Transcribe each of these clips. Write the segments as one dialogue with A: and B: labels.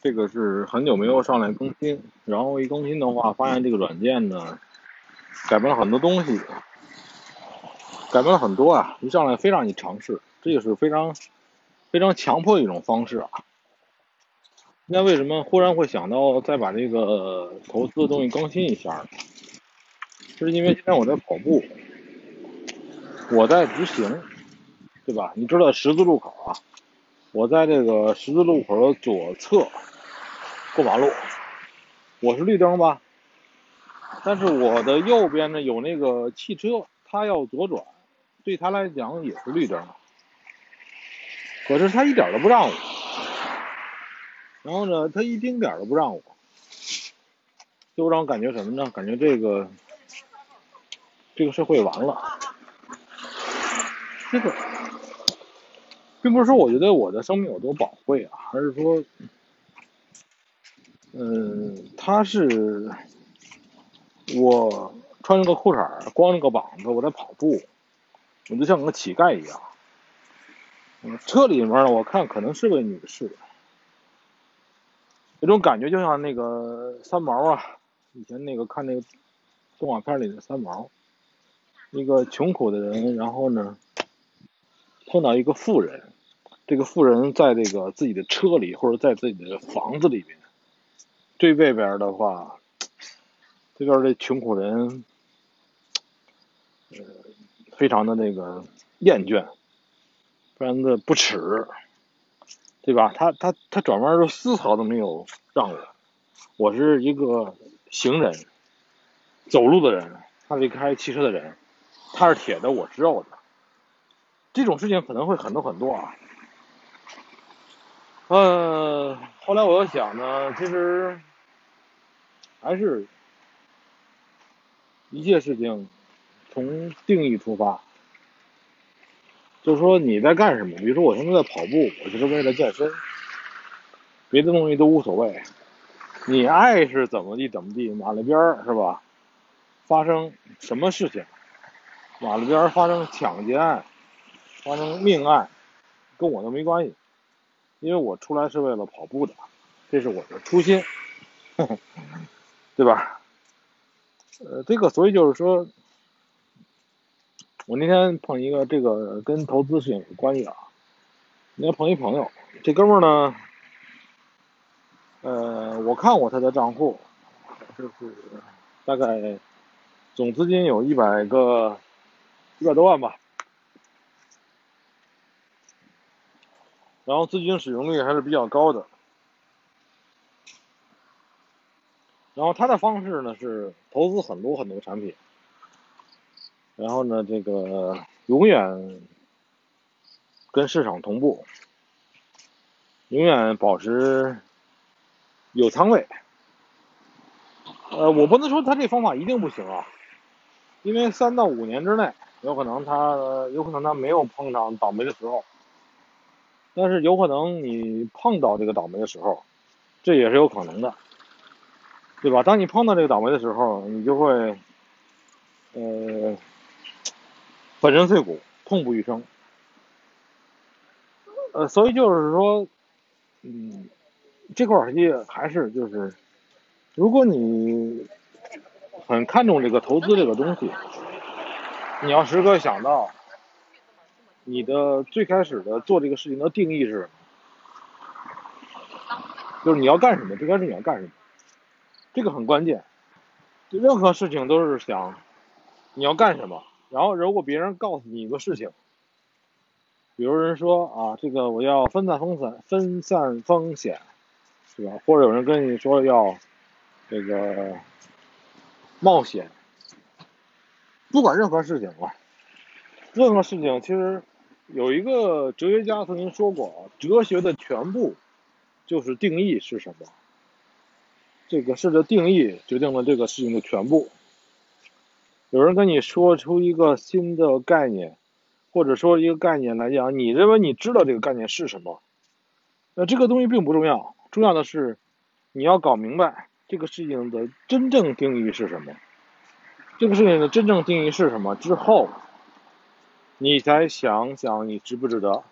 A: 这个是很久没有上来更新，然后一更新的话，发现这个软件呢改变了很多东西，改变了很多啊！一上来非让你尝试，这也是非常非常强迫的一种方式啊。那为什么忽然会想到再把这个投资的东西更新一下呢？是因为今天我在跑步，我在直行，对吧？你知道十字路口啊？我在这个十字路口的左侧过马路，我是绿灯吧？但是我的右边呢有那个汽车，他要左转，对他来讲也是绿灯，可是他一点都不让我。然后呢，他一丁点都不让我，就让我感觉什么呢？感觉这个这个社会完了。这个并不是说我觉得我的生命有多宝贵啊，而是说，嗯，他是我穿着个裤衩光着个膀子，我在跑步，我就像个乞丐一样。车里面呢，我看可能是位女士。那种感觉就像那个三毛啊，以前那个看那个动画片里的三毛，一个穷苦的人，然后呢碰到一个富人，这个富人在这个自己的车里或者在自己的房子里面，对外边的话，这边的穷苦人，呃，非常的那个厌倦，非常的不耻。对吧？他他他转弯都丝毫都没有让我，我是一个行人，走路的人，他是开汽车的人，他是铁的，我是肉的，这种事情可能会很多很多啊。呃，后来我又想呢，其实还是一切事情从定义出发。就是说你在干什么？比如说我现在在跑步，我就是为了健身，别的东西都无所谓。你爱是怎么地怎么地，马路边儿是吧？发生什么事情？马路边发生抢劫案，发生命案，跟我都没关系，因为我出来是为了跑步的，这是我的初心，对吧？呃，这个所以就是说。我那天碰一个这个跟投资事情有关系啊，那天碰一朋友，这哥们儿呢，呃，我看过他的账户，就是大概总资金有一百个一百多万吧，然后资金使用率还是比较高的，然后他的方式呢是投资很多很多产品。然后呢，这个永远跟市场同步，永远保持有仓位。呃，我不能说他这方法一定不行啊，因为三到五年之内，有可能他有可能他没有碰上倒霉的时候，但是有可能你碰到这个倒霉的时候，这也是有可能的，对吧？当你碰到这个倒霉的时候，你就会，呃。粉身碎骨，痛不欲生。呃，所以就是说，嗯，这块儿也还是就是，如果你很看重这个投资这个东西，你要时刻想到，你的最开始的做这个事情的定义是什么，就是你要干什么，最开始你要干什么，这个很关键。就任何事情都是想你要干什么。然后，如果别人告诉你一个事情，比如人说啊，这个我要分散风险，分散风险，是吧？或者有人跟你说要这个冒险，不管任何事情啊，任何事情其实有一个哲学家曾经说过啊，哲学的全部就是定义是什么，这个事的定义决定了这个事情的全部。有人跟你说出一个新的概念，或者说一个概念来讲，你认为你知道这个概念是什么？那这个东西并不重要，重要的是你要搞明白这个事情的真正定义是什么。这个事情的真正定义是什么之后，你才想想你值不值得。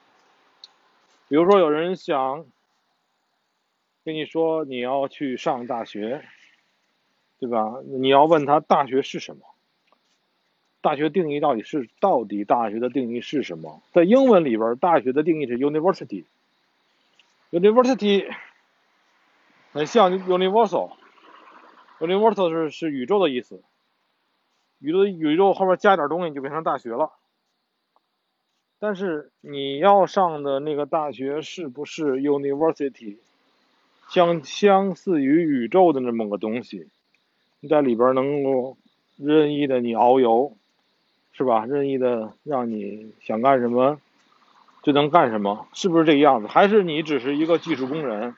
A: 比如说，有人想跟你说你要去上大学，对吧？你要问他大学是什么？大学定义到底是到底大学的定义是什么？在英文里边，大学的定义是 university。university 很像 universal，universal 是是宇宙的意思。宇宙宇宙后边加点东西就变成大学了。但是你要上的那个大学是不是 university？相相似于宇宙的那么个东西，你在里边能够任意的你遨游，是吧？任意的让你想干什么就能干什么，是不是这个样子？还是你只是一个技术工人？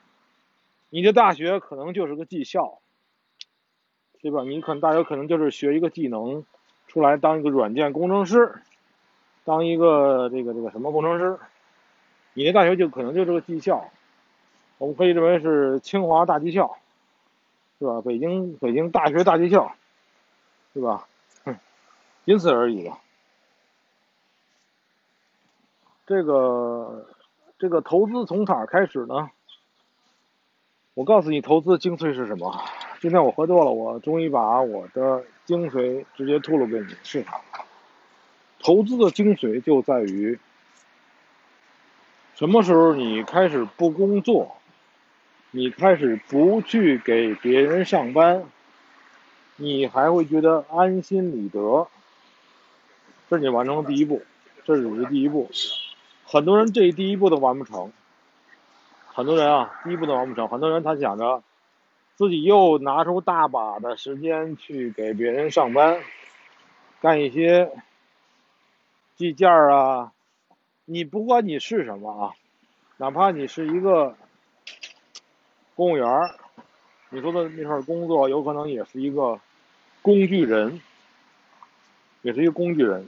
A: 你的大学可能就是个技校，对吧？你可能大学可能就是学一个技能，出来当一个软件工程师，当一个这个这个什么工程师？你的大学就可能就是个技校。我们可以认为是清华大技校，是吧？北京北京大学大技校，是吧？哼，仅此而已。这个这个投资从哪开始呢？我告诉你，投资精髓是什么？今天我喝多了，我终于把我的精髓直接吐露给你，是它。投资的精髓就在于什么时候你开始不工作。你开始不去给别人上班，你还会觉得安心理得。这是你完成了第一步，这只是第一步。很多人这第一步都完不成，很多人啊，第一步都完不成。很多人他想着自己又拿出大把的时间去给别人上班，干一些计件啊。你不管你是什么啊，哪怕你是一个。公务员你说的那份工作有可能也是一个工具人，也是一个工具人。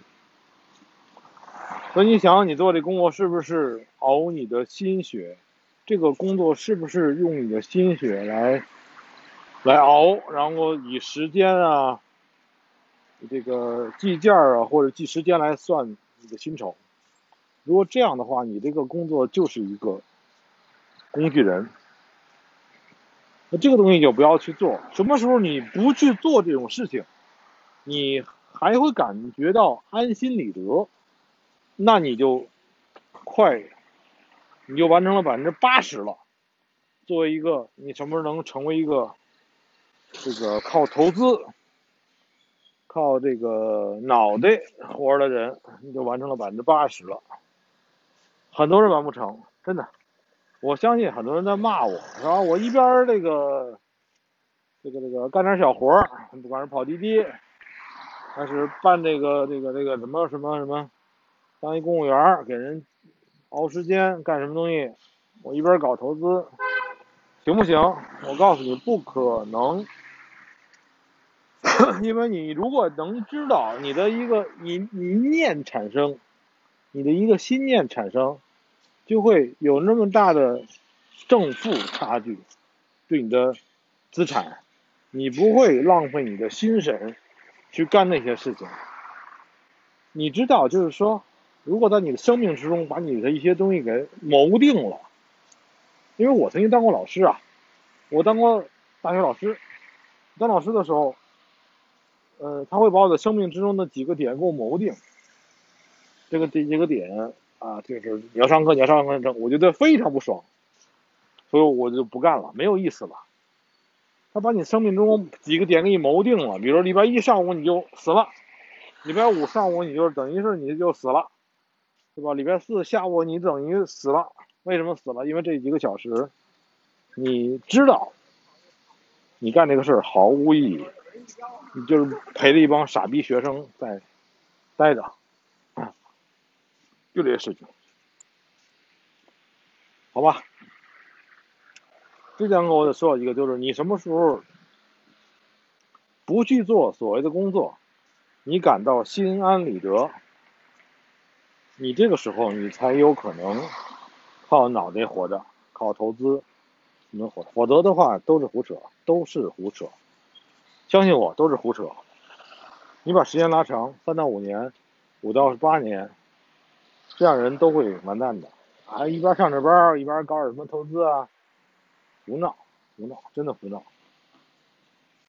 A: 所以你想，你做这工作是不是熬你的心血？这个工作是不是用你的心血来来熬，然后以时间啊，这个计件啊，或者计时间来算你的薪酬？如果这样的话，你这个工作就是一个工具人。那这个东西就不要去做。什么时候你不去做这种事情，你还会感觉到安心理得，那你就快，你就完成了百分之八十了。作为一个，你什么时候能成为一个这个靠投资、靠这个脑袋活的人，你就完成了百分之八十了。很多人完不成，真的。我相信很多人在骂我，是吧？我一边这个，这个这个干点小活，不管是跑滴滴，还是办这个这个这个什么什么什么，当一公务员给人熬时间干什么东西，我一边搞投资，行不行？我告诉你，不可能，因为你如果能知道你的一个一一念产生，你的一个心念产生。就会有那么大的正负差距，对你的资产，你不会浪费你的心神去干那些事情。你知道，就是说，如果在你的生命之中把你的一些东西给谋定了，因为我曾经当过老师啊，我当过大学老师，当老师的时候，呃，他会把我的生命之中的几个点给我谋定，这个这几个点。啊，就是你要上课，你要上课，我觉得非常不爽，所以我就不干了，没有意思了。他把你生命中几个点给你谋定了，比如礼拜一上午你就死了，礼拜五上午你就等于是你就死了，对吧？礼拜四下午你等于死了，为什么死了？因为这几个小时，你知道，你干这个事儿毫无意义，你就是陪着一帮傻逼学生在待着。就这些事情，好吧。这两个我得说一个，就是你什么时候不去做所谓的工作，你感到心安理得，你这个时候你才有可能靠脑袋活着，靠投资能活，否则的话都是胡扯，都是胡扯。相信我，都是胡扯。你把时间拉长，三到五年，五到八年。这样人都会完蛋的，还，一边上着班一边搞点什么投资啊，胡闹，胡闹，真的胡闹。